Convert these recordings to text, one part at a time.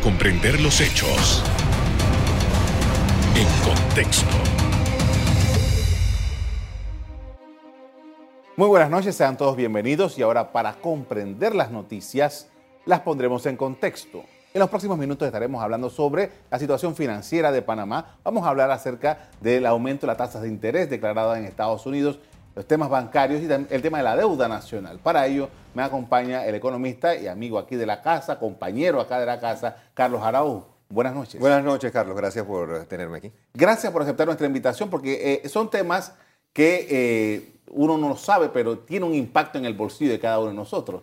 comprender los hechos en contexto. Muy buenas noches, sean todos bienvenidos y ahora para comprender las noticias las pondremos en contexto. En los próximos minutos estaremos hablando sobre la situación financiera de Panamá. Vamos a hablar acerca del aumento de las tasas de interés declaradas en Estados Unidos, los temas bancarios y el tema de la deuda nacional. Para ello me acompaña el economista y amigo aquí de la casa, compañero acá de la casa, Carlos Araújo. Buenas noches. Buenas noches, Carlos. Gracias por tenerme aquí. Gracias por aceptar nuestra invitación porque eh, son temas que eh, uno no lo sabe, pero tiene un impacto en el bolsillo de cada uno de nosotros.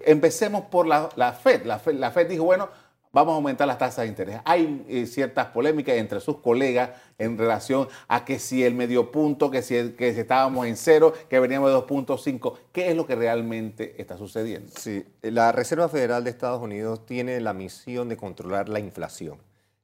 Empecemos por la, FED. la, FED. La FED dijo, bueno, vamos a aumentar las tasas de interés. Hay eh, ciertas polémicas entre sus colegas en relación a que si el medio punto, que si, que si estábamos en cero, que veníamos de 2.5. ¿Qué es lo que realmente está sucediendo? Sí, la Reserva Federal de Estados Unidos tiene la misión de controlar la inflación.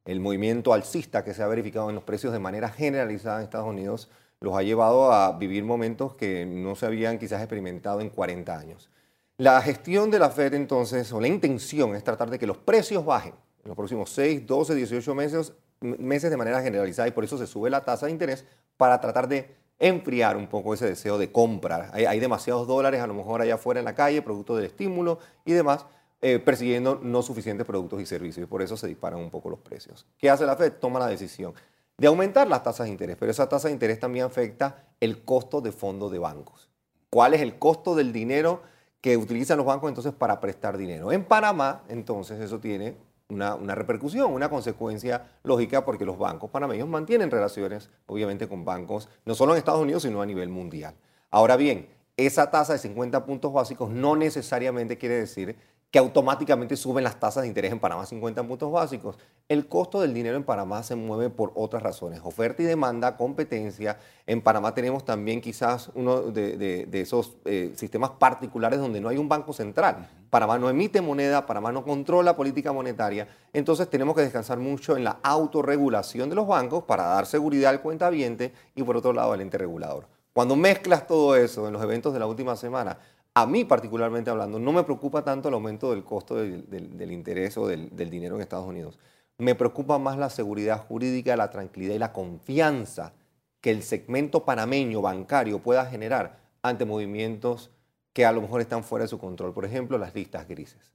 El movimiento alcista que se ha verificado en los precios de manera generalizada en Estados Unidos los ha llevado a vivir momentos que no se habían quizás experimentado en 40 años. La gestión de la Fed entonces, o la intención es tratar de que los precios bajen en los próximos 6, 12, 18 meses, meses de manera generalizada y por eso se sube la tasa de interés para tratar de enfriar un poco ese deseo de comprar. Hay, demasiados dólares a lo mejor allá afuera en la calle, producto del estímulo y demás, eh, persiguiendo no suficientes productos y servicios y por eso se disparan un poco los precios. ¿Qué hace la Fed? Toma la decisión de aumentar las tasas de interés, pero esa tasa de interés también afecta el costo de fondo de bancos. ¿Cuál es el costo del dinero? Que utilizan los bancos entonces para prestar dinero. En Panamá, entonces, eso tiene una, repercusión, una consecuencia lógica, porque los bancos panameños mantienen relaciones, obviamente, con bancos, no solo en Estados Unidos, sino a nivel mundial. Ahora bien, esa tasa de 50 puntos básicos no necesariamente quiere decir que automáticamente suben las tasas de interés en Panamá 50 puntos básicos. El costo del dinero en Panamá se mueve por otras razones, oferta y demanda, competencia. En Panamá tenemos también quizás uno de, esos eh, sistemas particulares donde no hay un banco central. Panamá no emite moneda, Panamá no controla política monetaria. Entonces tenemos que descansar mucho en la autorregulación de los bancos para dar seguridad al cuentaviente y por otro lado al ente regulador. Cuando mezclas todo eso en los eventos de la última semana, a mí particularmente hablando, no me preocupa tanto el aumento del costo del, interés o del, dinero en Estados Unidos. Me preocupa más la seguridad jurídica, la tranquilidad y la confianza que el segmento panameño bancario pueda generar ante movimientos que a lo mejor están fuera de su control. Por ejemplo, las listas grises.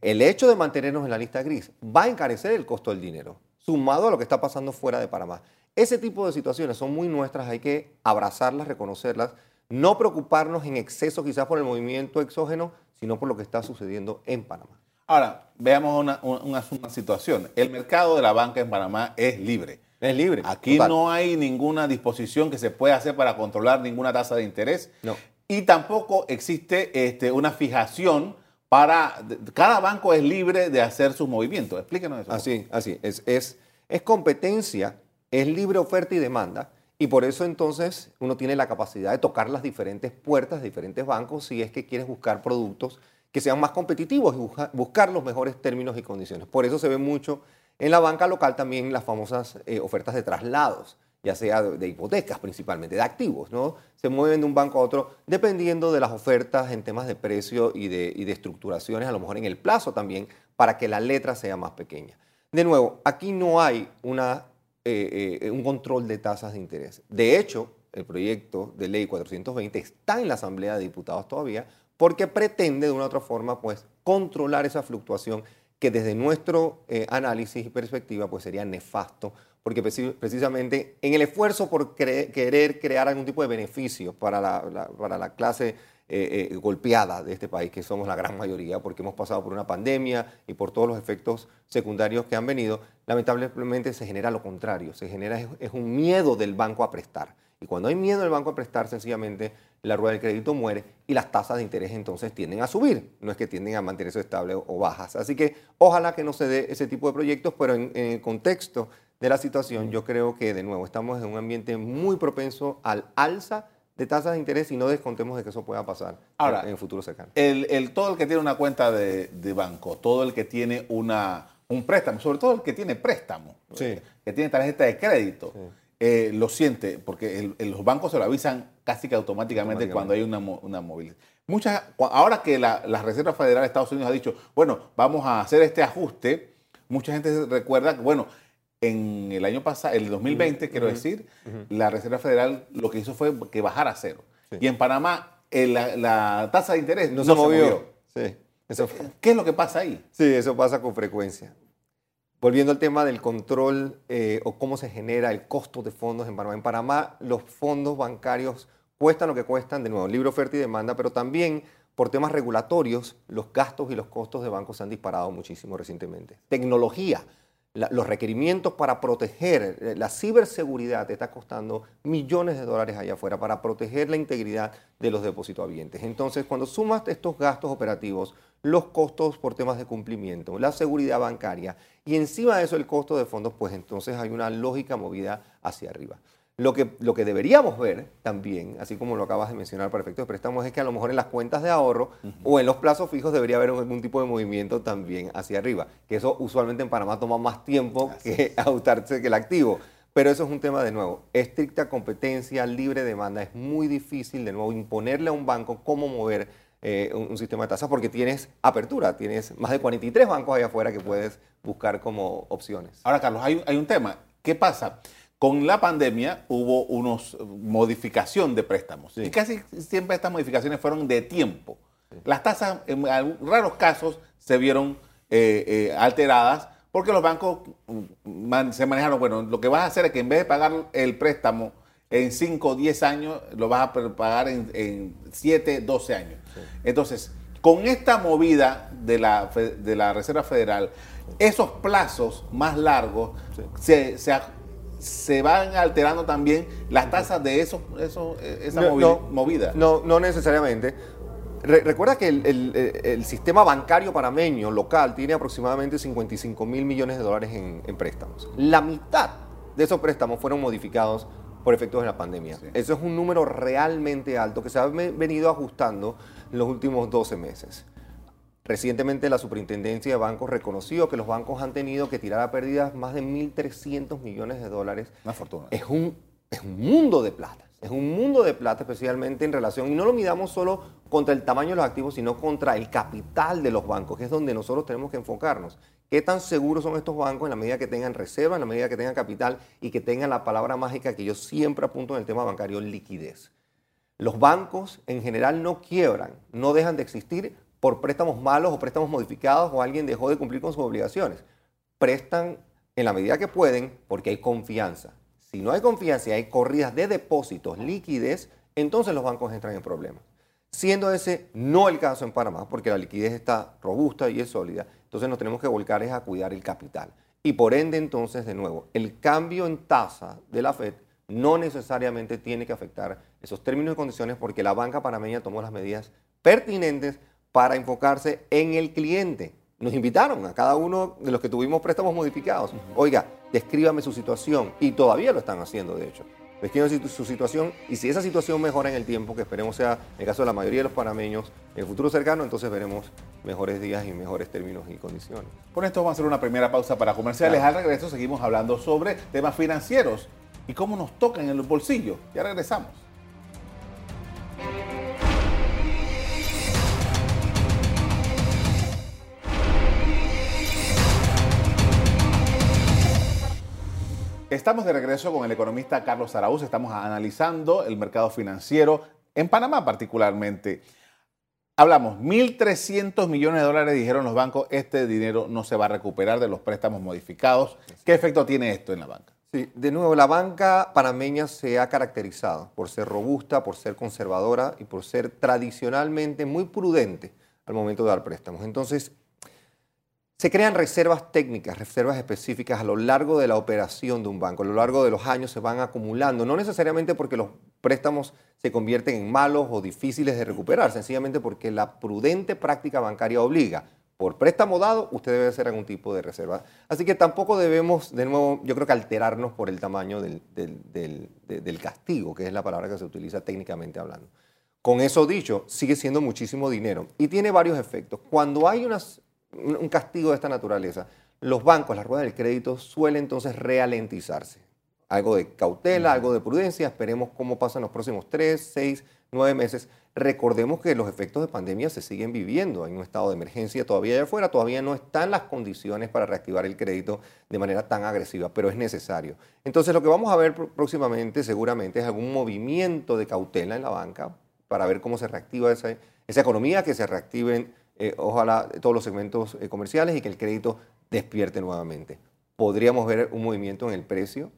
El hecho de mantenernos en la lista gris va a encarecer el costo del dinero, sumado a lo que está pasando fuera de Panamá. Ese tipo de situaciones son muy nuestras, hay que abrazarlas, reconocerlas no preocuparnos en exceso quizás por el movimiento exógeno, sino por lo que está sucediendo en Panamá. Ahora, veamos una, situación. El mercado de la banca en Panamá es libre. Es libre. Aquí no hay ninguna disposición que se pueda hacer para controlar ninguna tasa de interés. No. Y tampoco existe este, una fijación para... Cada banco es libre de hacer sus movimientos. Explíquenos eso. Así, así. Es, es, es competencia, es libre oferta y demanda y por eso entonces uno tiene la capacidad de tocar las diferentes puertas de diferentes bancos si es que quieres buscar productos que sean más competitivos y buscar los mejores términos y condiciones. Por eso se ve mucho en la banca local también las famosas eh, ofertas de traslados, ya sea de, hipotecas principalmente, de activos, ¿no? Se mueven de un banco a otro dependiendo de las ofertas en temas de precio de, y de estructuraciones, a lo mejor en el plazo también, para que la letra sea más pequeña. De nuevo, aquí no hay una eh, eh, un control de tasas de interés. De hecho, el proyecto de ley 420 está en la Asamblea de Diputados todavía porque pretende de una u otra forma pues, controlar esa fluctuación que desde nuestro eh, análisis y perspectiva pues, sería nefasto porque precisamente en el esfuerzo por querer crear algún tipo de beneficio para la, para la clase eh, eh, golpeada de este país, que somos la gran mayoría, porque hemos pasado por una pandemia y por todos los efectos secundarios que han venido, lamentablemente se genera lo contrario, se genera es, un miedo del banco a prestar. Y cuando hay miedo del banco a prestar, sencillamente la rueda del crédito muere y las tasas de interés entonces tienden a subir, no es que tienden a mantenerse estables o bajas. Así que ojalá que no se dé ese tipo de proyectos, pero en, en el contexto de la situación yo creo que de nuevo estamos en un ambiente muy propenso al alza de tasas de interés y no descontemos de que eso pueda pasar Ahora, en el futuro cercano. El, todo el que tiene una cuenta de, banco, todo el que tiene una, un préstamo, sobre todo el que tiene préstamo, que tiene tarjeta de crédito, eh, lo siente, porque los bancos se lo avisan casi que automáticamente, cuando hay una, una movilidad. Muchas, ahora que la, la Reserva Federal de Estados Unidos ha dicho, bueno, vamos a hacer este ajuste, Mucha gente recuerda que, bueno, en el año pasado, el 2020, quiero decir, la Reserva Federal lo que hizo fue que bajara a cero. Y en Panamá la, tasa de interés no, se, movió. Sí, ¿Qué es lo que pasa ahí? Sí, eso pasa con frecuencia. Volviendo al tema del control eh, o cómo se genera el costo de fondos en Panamá. En Panamá los fondos bancarios cuestan lo que cuestan, de nuevo, libre oferta y demanda, pero también por temas regulatorios los gastos y los costos de bancos se han disparado muchísimo recientemente. Tecnología los requerimientos para proteger eh, la ciberseguridad te está costando millones de dólares allá afuera para proteger la integridad de los depósitos habientes. Entonces, cuando sumas estos gastos operativos, los costos por temas de cumplimiento, la seguridad bancaria y encima de eso el costo de fondos, pues entonces hay una lógica movida hacia arriba. Lo que, lo que deberíamos ver también, así como lo acabas de mencionar para efectos de préstamos, es que a lo mejor en las cuentas de ahorro o en los plazos fijos debería haber algún tipo de movimiento también hacia arriba, que eso usualmente en Panamá toma más tiempo que ajustarse que el activo. Pero eso es un tema de nuevo, estricta competencia, libre demanda, es muy difícil de nuevo imponerle a un banco cómo mover eh, un, sistema de tasas porque tienes apertura, tienes más de 43 bancos allá afuera que puedes buscar como opciones. Ahora, Carlos, hay, hay un tema. ¿Qué pasa? Con la pandemia hubo una modificación de préstamos y casi siempre estas modificaciones fueron de tiempo. Las tasas en raros casos se vieron eh, eh, alteradas porque los bancos mm, se manejaron, bueno, lo que vas a hacer es que en vez de pagar el préstamo en 5 o 10 años, lo vas a pagar en, 7, 12 años. Entonces, con esta movida de la, de la Reserva Federal, esos plazos más largos se, se se van alterando también las tasas de esos, esa movida. No, no necesariamente. recuerda que el, sistema bancario panameño local tiene aproximadamente 55 mil millones de dólares en, préstamos. La mitad de esos préstamos fueron modificados por efectos de la pandemia. Eso es un número realmente alto que se ha venido ajustando en los últimos 12 meses. Recientemente la Superintendencia de Bancos reconoció que los bancos han tenido que tirar a pérdidas más de 1.300 millones de dólares. Una fortuna. Es un, es un mundo de plata. Es un mundo de plata especialmente en relación, y no lo midamos solo contra el tamaño de los activos, sino contra el capital de los bancos, que es donde nosotros tenemos que enfocarnos. ¿Qué tan seguros son estos bancos en la medida que tengan reserva, en la medida que tengan capital y que tengan la palabra mágica que yo siempre apunto en el tema bancario, liquidez? Los bancos en general no quiebran, no dejan de existir por préstamos malos o préstamos modificados o alguien dejó de cumplir con sus obligaciones. Prestan en la medida que pueden porque hay confianza. Si no hay confianza y hay corridas de depósitos, liquidez, entonces los bancos entran en problemas. Siendo ese no el caso en Panamá, porque la liquidez está robusta y es sólida, entonces nos tenemos que volcar a cuidar el capital. Y por ende, entonces, de nuevo, el cambio en tasa de la FED no necesariamente tiene que afectar esos términos y condiciones porque la banca panameña tomó las medidas pertinentes para enfocarse en el cliente. Nos invitaron a cada uno de los que tuvimos préstamos modificados. Oiga, descríbame su situación. Y todavía lo están haciendo, de hecho. Descríbame su situación y si esa situación mejora en el tiempo, que esperemos sea en el caso de la mayoría de los panameños, en el futuro cercano, entonces veremos mejores días y mejores términos y condiciones. Por esto vamos a hacer una primera pausa para comerciales. Al regreso seguimos hablando sobre temas financieros y cómo nos tocan en el bolsillo. Ya regresamos. Estamos de regreso con el economista Carlos Araúz. Estamos analizando el mercado financiero en Panamá particularmente. Hablamos, 1.300 millones de dólares dijeron los bancos, este dinero no se va a recuperar de los préstamos modificados. ¿Qué efecto tiene esto en la banca? Sí, de nuevo, la banca panameña se ha caracterizado por ser robusta, por ser conservadora y por ser tradicionalmente muy prudente al momento de dar préstamos. Entonces, se crean reservas técnicas, reservas específicas a lo largo de la operación de un banco, a lo largo de los años se van acumulando, no necesariamente porque los préstamos se convierten en malos o difíciles de recuperar, sencillamente porque la prudente práctica bancaria obliga. Por préstamo dado, usted debe hacer algún tipo de reserva. Así que tampoco debemos, de nuevo, yo creo que alterarnos por el tamaño del, del castigo, que es la palabra que se utiliza técnicamente hablando. Con eso dicho, sigue siendo muchísimo dinero y tiene varios efectos. Cuando hay unas un castigo de esta naturaleza, los bancos, la rueda del crédito, suelen entonces ralentizarse. algo de cautela, algo de prudencia, esperemos cómo pasan los próximos tres, seis, nueve meses. Recordemos que los efectos de pandemia se siguen viviendo, hay un estado de emergencia todavía allá afuera, todavía no están las condiciones para reactivar el crédito de manera tan agresiva, pero es necesario. Entonces lo que vamos a ver próximamente seguramente es algún movimiento de cautela en la banca para ver cómo se reactiva esa, esa economía, que se reactiven eh, ojalá todos los segmentos eh, comerciales y que el crédito despierte nuevamente. Podríamos ver un movimiento en el precio,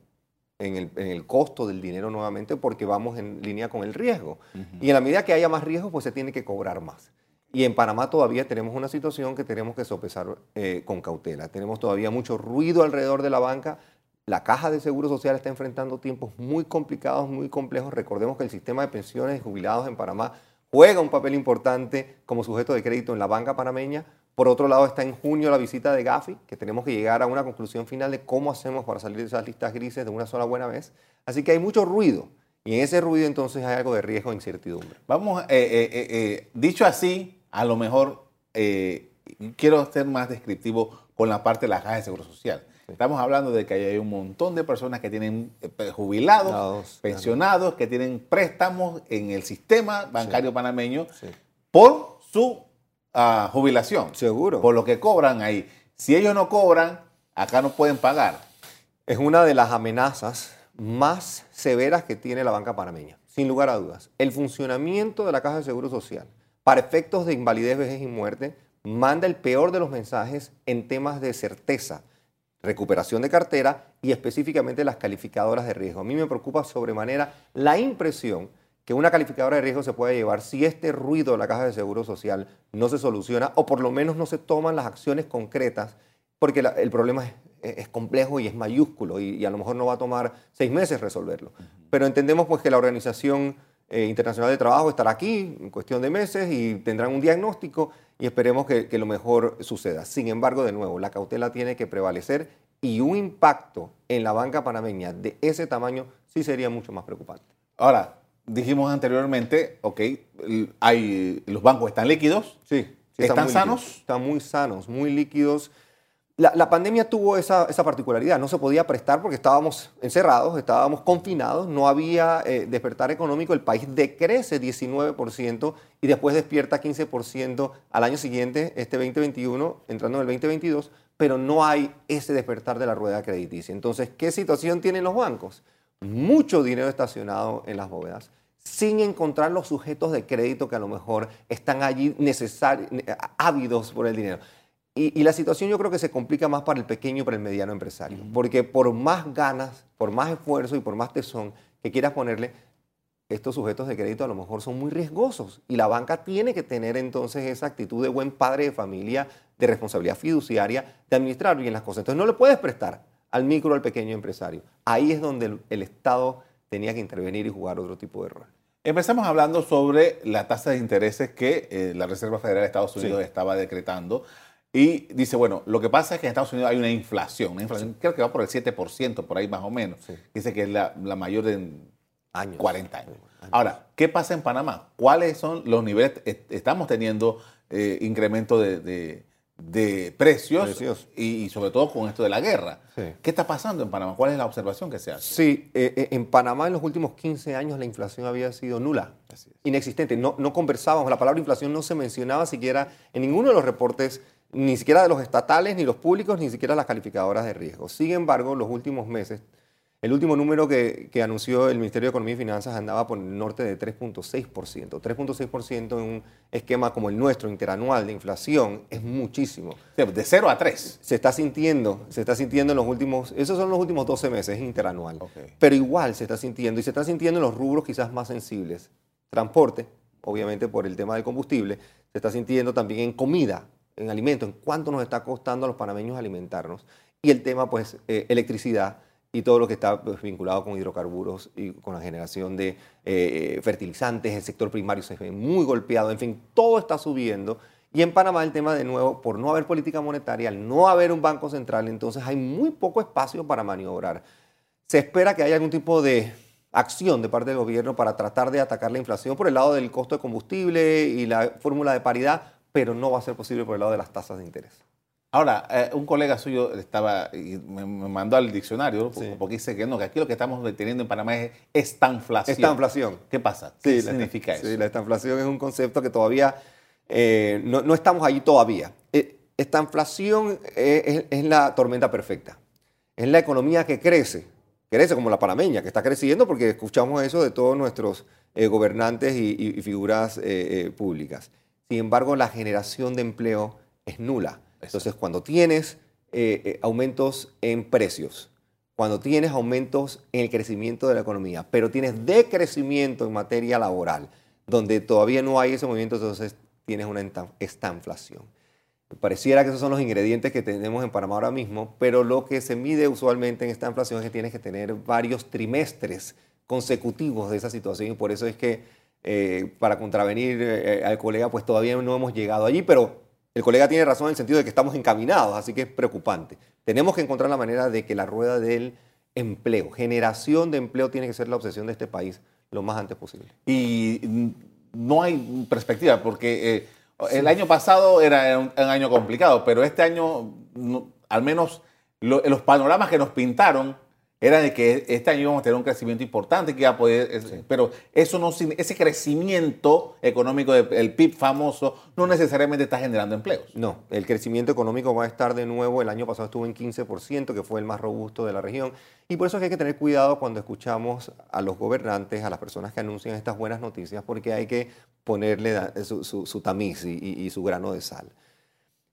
en el, costo del dinero nuevamente porque vamos en línea con el riesgo. Y en la medida que haya más riesgo, pues se tiene que cobrar más. Y en Panamá todavía tenemos una situación que tenemos que sopesar eh, con cautela. Tenemos todavía mucho ruido alrededor de la banca. La caja de seguro social está enfrentando tiempos muy complicados, muy complejos. Recordemos que el sistema de pensiones y jubilados en Panamá juega un papel importante como sujeto de crédito en la banca panameña. Por otro lado, está en junio la visita de Gafi, que tenemos que llegar a una conclusión final de cómo hacemos para salir de esas listas grises de una sola buena vez. Así que hay mucho ruido. Y en ese ruido entonces hay algo de riesgo e incertidumbre. Vamos, eh, eh, eh, dicho así, a lo mejor quiero ser más descriptivo con la parte de la caja de seguro social. Estamos hablando de que hay un montón de personas que tienen eh, jubilados, pensionados, que tienen préstamos en el sistema bancario panameño por su ah, jubilación. Seguro. Por lo que cobran ahí. Si ellos no cobran, acá no pueden pagar. Es una de las amenazas más severas que tiene la banca panameña, sin lugar a dudas. El funcionamiento de la Caja de Seguro Social para efectos de invalidez, vejez y muerte manda el peor de los mensajes en temas de certeza recuperación de cartera y específicamente las calificadoras de riesgo. A mí me preocupa sobremanera la impresión que una calificadora de riesgo se puede llevar si este ruido de la caja de seguro social no se soluciona o por lo menos no se toman las acciones concretas, porque el problema es, complejo y es mayúsculo y, a lo mejor no va a tomar seis meses resolverlo. Pero entendemos pues que la Organización eh, Internacional de Trabajo estará aquí en cuestión de meses y tendrán un diagnóstico y esperemos que, lo mejor suceda. Sin embargo, de nuevo, la cautela tiene que prevalecer y un impacto en la banca panameña de ese tamaño sí sería mucho más preocupante. Ahora, dijimos anteriormente, ok, hay, los bancos están líquidos. Sí. ¿Están sanos? están muy sanos, muy líquidos. La, pandemia tuvo esa, particularidad, no se podía prestar porque estábamos encerrados, estábamos confinados, no había eh, despertar económico, el país decrece 19% y después despierta 15% al año siguiente, este 2021, entrando en el 2022, pero no hay ese despertar de la rueda crediticia. Entonces, ¿qué situación tienen los bancos? Mucho dinero estacionado en las bóvedas, sin encontrar los sujetos de crédito que a lo mejor están allí ávidos por el dinero. Y, la situación yo creo que se complica más para el pequeño y para el mediano empresario, porque por más ganas, por más esfuerzo y por más tesón que quieras ponerle, estos sujetos de crédito a lo mejor son muy riesgosos y la banca tiene que tener entonces esa actitud de buen padre de familia, de responsabilidad fiduciaria, de administrar bien las cosas. Entonces no le puedes prestar al micro o al pequeño empresario. Ahí es donde el, Estado tenía que intervenir y jugar otro tipo de rol. Empezamos hablando sobre la tasa de intereses que eh, la Reserva Federal de Estados Unidos estaba decretando. Y dice, bueno, lo que pasa es que en Estados Unidos hay una inflación, una inflación creo que va por el 7%, por ahí más o menos. Dice que es la, mayor de años. 40 años. Ahora, ¿qué pasa en Panamá? ¿Cuáles son los niveles? Estamos teniendo eh, incremento de, precios, Y, sobre todo con esto de la guerra. ¿Qué está pasando en Panamá? ¿Cuál es la observación que se hace? Sí, eh, eh, en Panamá en los últimos 15 años la inflación había sido nula, inexistente. No, no conversábamos, la palabra inflación no se mencionaba siquiera en ninguno de los reportes ni siquiera de los estatales, ni los públicos, ni siquiera las calificadoras de riesgo. Sin embargo, los últimos meses, el último número que, anunció el Ministerio de Economía y Finanzas andaba por el norte de 3.6%. 3.6% en un esquema como el nuestro, interanual de inflación, es muchísimo. De 0 a 3. Se está sintiendo, se está sintiendo en los últimos, esos son los últimos 12 meses, es interanual. Pero igual se está sintiendo, y se está sintiendo en los rubros quizás más sensibles. Transporte, obviamente por el tema del combustible, se está sintiendo también en comida, en alimentos, en cuánto nos está costando a los panameños alimentarnos. Y el tema, pues, eh, electricidad y todo lo que está pues, vinculado con hidrocarburos y con la generación de eh, fertilizantes, el sector primario se ve muy golpeado, en fin, todo está subiendo. Y en Panamá el tema de nuevo, por no haber política monetaria, al no haber un banco central, entonces hay muy poco espacio para maniobrar. Se espera que haya algún tipo de acción de parte del gobierno para tratar de atacar la inflación por el lado del costo de combustible y la fórmula de paridad, pero no va a ser posible por el lado de las tasas de interés. Ahora, eh, un colega suyo estaba y me, mandó al diccionario porque dice que no, que aquí lo que estamos teniendo en Panamá es estanflación. Estanflación. ¿Qué pasa? ¿Qué significa eso? Sí, la estanflación es un concepto que todavía eh, no, estamos allí todavía. Eh, estanflación es, la tormenta perfecta. Es la economía que crece, crece como la panameña, que está creciendo porque escuchamos eso de todos nuestros gobernantes y figuras públicas. Sin embargo, la generación de empleo es nula entonces, cuando tienes eh, eh, aumentos en precios, cuando tienes aumentos en el crecimiento de la economía, pero tienes decrecimiento en materia laboral, donde todavía no hay ese movimiento, entonces tienes una estanflación. Pareciera que esos son los ingredientes que tenemos en Panamá ahora mismo, pero lo que se mide usualmente en esta inflación es que tienes que tener varios trimestres consecutivos de esa situación y por eso es que eh, para contravenir al colega pues todavía no hemos llegado allí, pero el colega tiene razón en el sentido de que estamos encaminados, así que es preocupante. Tenemos que encontrar la manera de que la rueda del empleo, generación de empleo, tiene que ser la obsesión de este país lo más antes posible. Y no hay perspectiva, porque eh, el año pasado era un, año complicado, pero este año, al menos los panoramas que nos pintaron era de que este año íbamos a tener un crecimiento importante, que iba a poder, pero eso no, ese crecimiento económico del PIB famoso no necesariamente está generando empleos. No, el crecimiento económico va a estar de nuevo, el año pasado estuvo en 15%, que fue el más robusto de la región, y por eso es que hay que tener cuidado cuando escuchamos a los gobernantes, a las personas que anuncian estas buenas noticias, porque hay que ponerle su, tamiz y su grano de sal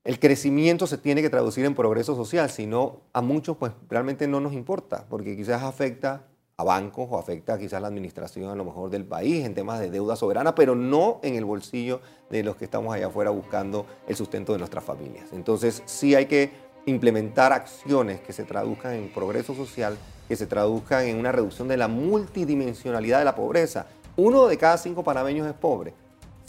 el crecimiento se tiene que traducir en progreso social, si no a muchos pues realmente no nos importa, porque quizás afecta a bancos o afecta quizás a la administración a lo mejor del país en temas de deuda soberana, pero no en el bolsillo de los que estamos allá afuera buscando el sustento de nuestras familias. Entonces sí hay que implementar acciones que se traduzcan en progreso social, que se traduzcan en una reducción de la multidimensionalidad de la pobreza. Uno de cada cinco panameños es pobre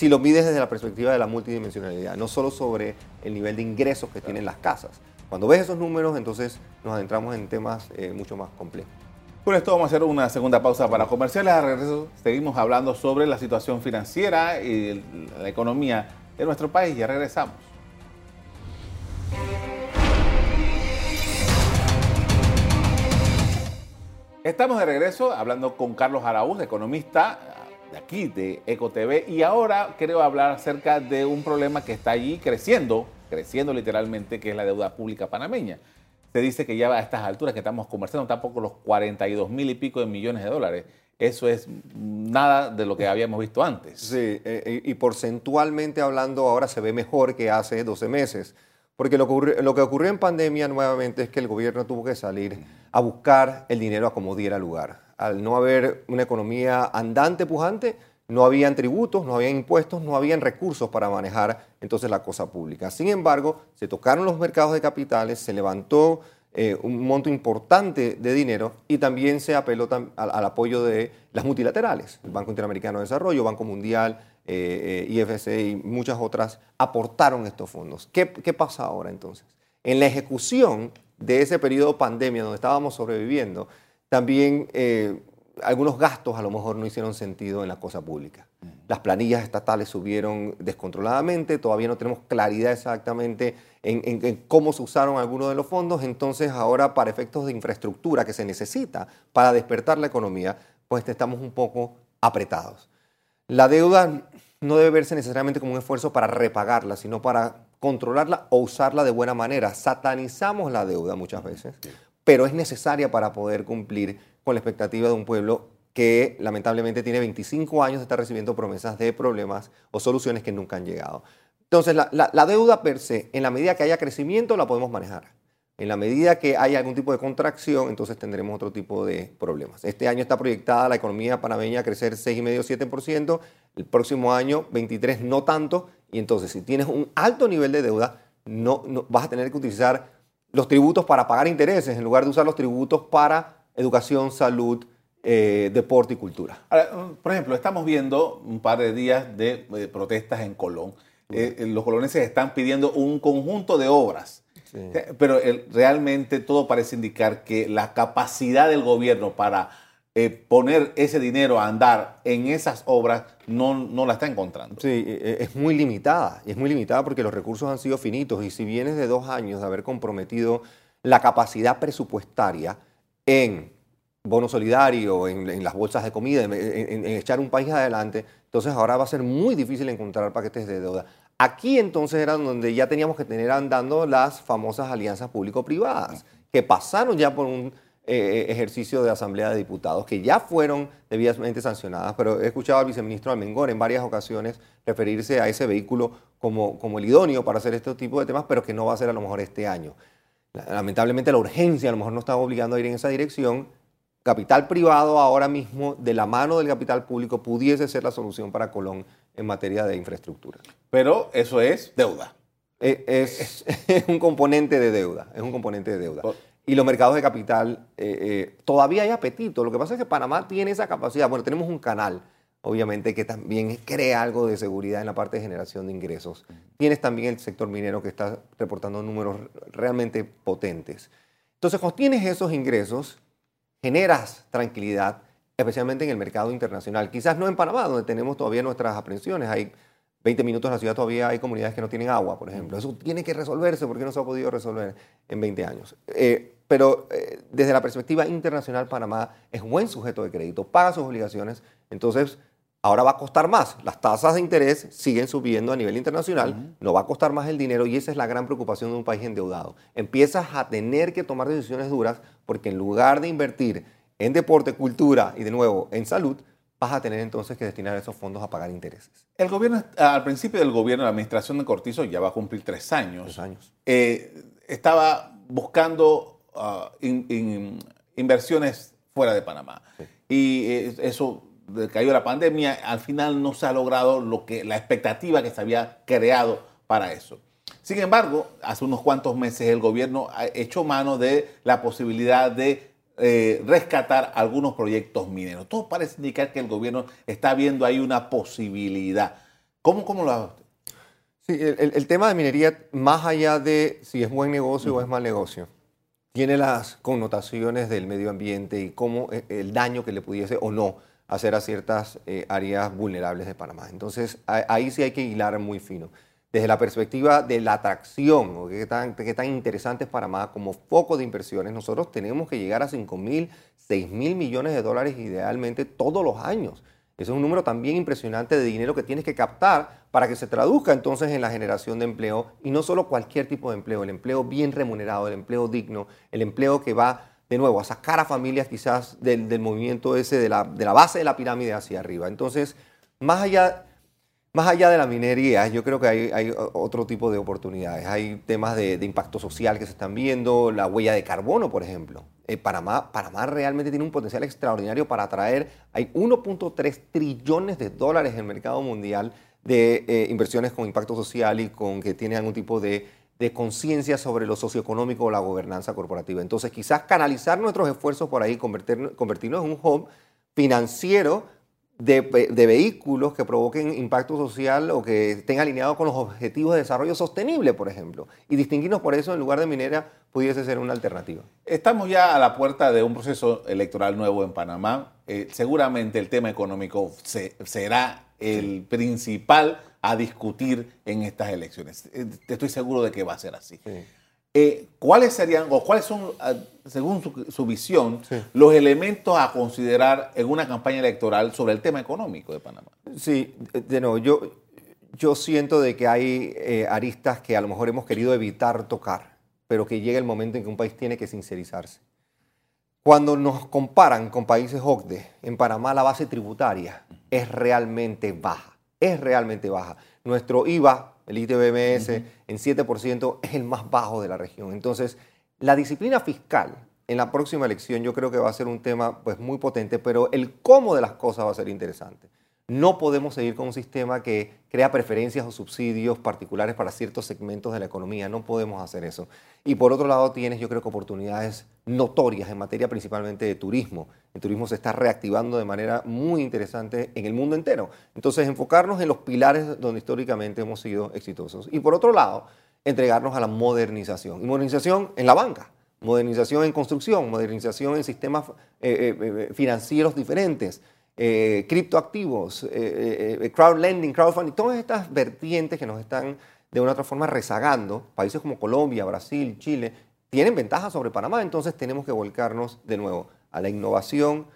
si lo mides desde la perspectiva de la multidimensionalidad, no solo sobre el nivel de ingresos que tienen las casas. Cuando ves esos números, entonces nos adentramos en temas eh, mucho más complejos. Por esto vamos a hacer una segunda pausa para comerciales. A regreso seguimos hablando sobre la situación financiera y la economía de nuestro país. Ya regresamos. Estamos de regreso hablando con Carlos Araúz, economista, de aquí, de EcoTV. Y ahora quiero hablar acerca de un problema que está allí creciendo, creciendo literalmente, que es la deuda pública panameña. Se dice que ya a estas alturas que estamos conversando, tampoco los 42 mil y pico de millones de dólares. Eso es nada de lo que habíamos visto antes. Sí, eh, eh, y porcentualmente hablando ahora se ve mejor que hace 12 meses. Porque lo que, lo que ocurrió en pandemia nuevamente es que el gobierno tuvo que salir a buscar el dinero a como diera lugar al no haber una economía andante, pujante, no habían tributos, no habían impuestos, no habían recursos para manejar entonces la cosa pública. Sin embargo, se tocaron los mercados de capitales, se levantó eh, un monto importante de dinero y también se apeló al, apoyo de las multilaterales, el Banco Interamericano de Desarrollo, Banco Mundial, eh, eh, IFC y muchas otras aportaron estos fondos. ¿Qué, ¿Qué pasa ahora entonces? En la ejecución de ese periodo de pandemia donde estábamos sobreviviendo, también eh, algunos gastos a lo mejor no hicieron sentido en la cosa pública. Las planillas estatales subieron descontroladamente, todavía no tenemos claridad exactamente en, cómo se usaron algunos de los fondos, entonces ahora para efectos de infraestructura que se necesita para despertar la economía, pues estamos un poco apretados. La deuda no debe verse necesariamente como un esfuerzo para repagarla, sino para controlarla o usarla de buena manera. Satanizamos la deuda muchas veces pero es necesaria para poder cumplir con la expectativa de un pueblo que lamentablemente tiene 25 años de estar recibiendo promesas de problemas o soluciones que nunca han llegado. Entonces, la, deuda per se, en la medida que haya crecimiento, la podemos manejar. En la medida que haya algún tipo de contracción, entonces tendremos otro tipo de problemas. Este año está proyectada la economía panameña a crecer 6,5-7%, el próximo año 23 no tanto, y entonces si tienes un alto nivel de deuda, no, no vas a tener que utilizar los tributos para pagar intereses en lugar de usar los tributos para educación, salud, eh, deporte y cultura. por ejemplo, estamos viendo un par de días de, protestas en Colón. Eh, eh, los coloneses están pidiendo un conjunto de obras, pero realmente todo parece indicar que la capacidad del gobierno para eh, poner ese dinero a andar en esas obras no, no la está encontrando. Sí, eh, eh, es muy limitada. Es muy limitada porque los recursos han sido finitos. Y si vienes de dos años de haber comprometido la capacidad presupuestaria en bono solidario, en, las bolsas de comida, en, echar un país adelante, entonces ahora va a ser muy difícil encontrar paquetes de deuda. Aquí entonces era donde ya teníamos que tener andando las famosas alianzas público-privadas, que pasaron ya por un eh, ejercicio de Asamblea de Diputados, que ya fueron debidamente sancionadas, pero he escuchado al viceministro Almengor en varias ocasiones referirse a ese vehículo como, como el idóneo para hacer este tipo de temas, pero que no va a ser a lo mejor este año. Lamentablemente la urgencia a lo mejor no está obligando a ir en esa dirección. Capital privado ahora mismo, de la mano del capital público, pudiese ser la solución para Colón en materia de infraestructura. Pero eso es deuda. Eh, es, es, un componente de deuda, es un componente de deuda y los mercados de capital, eh, eh, todavía hay apetito. Lo que pasa es que Panamá tiene esa capacidad. Bueno, tenemos un canal, obviamente, que también crea algo de seguridad en la parte de generación de ingresos. Tienes también el sector minero que está reportando números realmente potentes. Entonces, cuando tienes esos ingresos, generas tranquilidad, especialmente en el mercado internacional. Quizás no en Panamá, donde tenemos todavía nuestras aprensiones. Hay 20 minutos en la ciudad todavía hay comunidades que no tienen agua, por ejemplo. Eso tiene que resolverse porque no se ha podido resolver en 20 años. Eh, pero eh, desde la perspectiva internacional, Panamá es buen sujeto de crédito, paga sus obligaciones, entonces ahora va a costar más. Las tasas de interés siguen subiendo a nivel internacional, no va a costar más el dinero y esa es la gran preocupación de un país endeudado. Empiezas a tener que tomar decisiones duras porque en lugar de invertir en deporte, cultura y de nuevo en salud, vas a tener entonces que destinar esos fondos a pagar intereses. El gobierno, al principio del gobierno, la administración de Cortizo ya va a cumplir tres años. Tres años. Eh, estaba buscando uh, inversiones fuera de Panamá. Y eh, eso, cayó la pandemia, al final no se ha logrado lo que, la expectativa que se había creado para eso. Sin embargo, hace unos cuantos meses el gobierno ha hecho mano de la posibilidad de eh, rescatar algunos proyectos mineros. Todo parece indicar que el gobierno está viendo ahí una posibilidad. ¿Cómo, cómo lo Sí, el, tema de minería, más allá de si es buen negocio o es mal negocio, tiene las connotaciones del medio ambiente y cómo eh, el daño que le pudiese o no hacer a ciertas eh, áreas vulnerables de Panamá. Entonces, ahí sí hay que hilar muy fino desde la perspectiva de la atracción, qué tan, qué tan interesante es Panamá como foco de inversiones, nosotros tenemos que llegar a 5 mil, 6 mil millones de dólares idealmente todos los años. Ese es un número también impresionante de dinero que tienes que captar para que se traduzca entonces en la generación de empleo y no solo cualquier tipo de empleo, el empleo bien remunerado, el empleo digno, el empleo que va de nuevo a sacar a familias quizás del, movimiento ese de la base de la pirámide hacia arriba. Entonces, más allá más allá de la minería, yo creo que hay, otro tipo de oportunidades. Hay temas de, impacto social que se están viendo, la huella de carbono, por ejemplo. Eh, Panamá, realmente tiene un potencial extraordinario para atraer, hay 1.3 trillones de dólares en el mercado mundial de eh, inversiones con impacto social y con que tienen algún tipo de, conciencia sobre lo socioeconómico o la gobernanza corporativa. Entonces, quizás canalizar nuestros esfuerzos por ahí, convertirnos en un hub financiero de, vehículos que provoquen impacto social o que estén alineados con los objetivos de desarrollo sostenible, por ejemplo. Y distinguirnos por eso en lugar de minera pudiese ser una alternativa. Estamos ya a la puerta de un proceso electoral nuevo en Panamá. Eh, seguramente el tema económico será el principal a discutir en estas elecciones. Eh, estoy seguro de que va a ser así. Eh, ¿cuáles serían o cuáles son, ah, según su, visión, los elementos a considerar en una campaña electoral sobre el tema económico de Panamá? Sí, de nuevo, yo, yo siento de que hay eh, aristas que a lo mejor hemos querido evitar tocar, pero que llega el momento en que un país tiene que sincerizarse. Cuando nos comparan con países OCDE, en Panamá la base tributaria es realmente baja, es realmente baja. Nuestro IVA el ITBMS en 7%, es el más bajo de la región. Entonces, la disciplina fiscal en la próxima elección yo creo que va a ser un tema pues, muy potente, pero el cómo de las cosas va a ser interesante. No podemos seguir con un sistema que crea preferencias o subsidios particulares para ciertos segmentos de la economía. No podemos hacer eso. Y por otro lado, tienes, yo creo oportunidades notorias en materia principalmente de turismo. El turismo se está reactivando de manera muy interesante en el mundo entero. Entonces, enfocarnos en los pilares donde históricamente hemos sido exitosos. Y por otro lado, entregarnos a la modernización. Y modernización en la banca modernización en construcción, modernización en sistemas eh, eh, eh, financieros diferentes, criptoactivos, crowd lending, crowdfunding, todas estas vertientes que nos están de una otra forma rezagando, países como Colombia, Brasil, Chile, tienen ventajas sobre Panamá, entonces tenemos que volcarnos de nuevo a la innovación,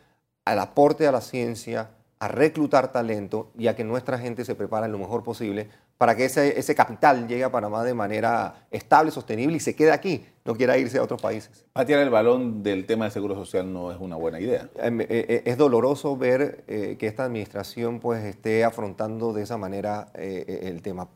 al aporte a la ciencia, a reclutar talento y a que nuestra gente se prepare lo mejor posible para que ese, ese, capital llegue a Panamá de manera estable, sostenible y se quede aquí, no quiera irse a otros países. Patear el balón del tema del seguro social no es una buena idea. Em, eh, eh, es doloroso ver eh, que esta administración pues, esté afrontando de esa manera el tema.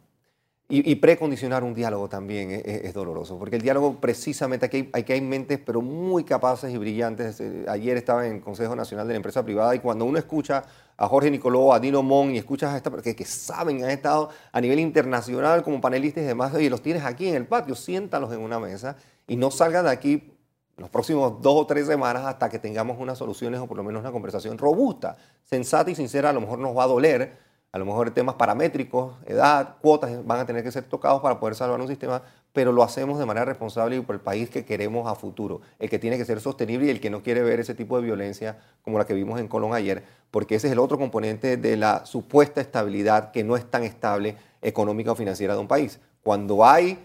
Y, precondicionar un diálogo también es, doloroso, porque el diálogo precisamente aquí hay, hay mentes pero muy capaces y brillantes. Ayer estaba en el Consejo Nacional de la Empresa Privada y cuando uno escucha a Jorge Nicoló, a Dino Mon y escuchas a esta que, que saben, han estado a nivel internacional como panelistas y demás, y los tienes aquí en el patio, siéntalos en una mesa y no salgan de aquí los próximos dos o tres semanas hasta que tengamos unas soluciones o por lo menos una conversación robusta, sensata y sincera. A lo mejor nos va a doler, a lo mejor temas paramétricos, edad, cuotas van a tener que ser tocados para poder salvar un sistema, pero lo hacemos de manera responsable y por el país que queremos a futuro, el que tiene que ser sostenible y el que no quiere ver ese tipo de violencia como la que vimos en Colón ayer, porque ese es el otro componente de la supuesta estabilidad que no es tan estable económica o financiera de un país. Cuando hay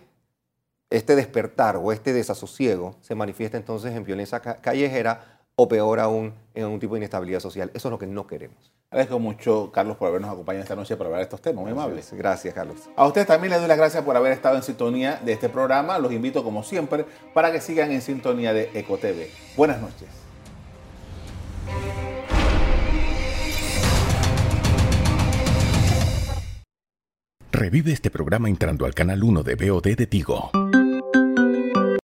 este despertar o este desasosiego, se manifiesta entonces en violencia callejera o peor aún en un tipo de inestabilidad social. Eso es lo que no queremos. Agradezco mucho, Carlos, por habernos acompañado esta noche para hablar de estos temas. Muy amable. Gracias, Carlos. A ustedes también les doy las gracias por haber estado en sintonía de este programa. Los invito, como siempre, para que sigan en sintonía de EcoTV. Buenas noches. Revive este programa entrando al canal 1 de BOD de Tigo.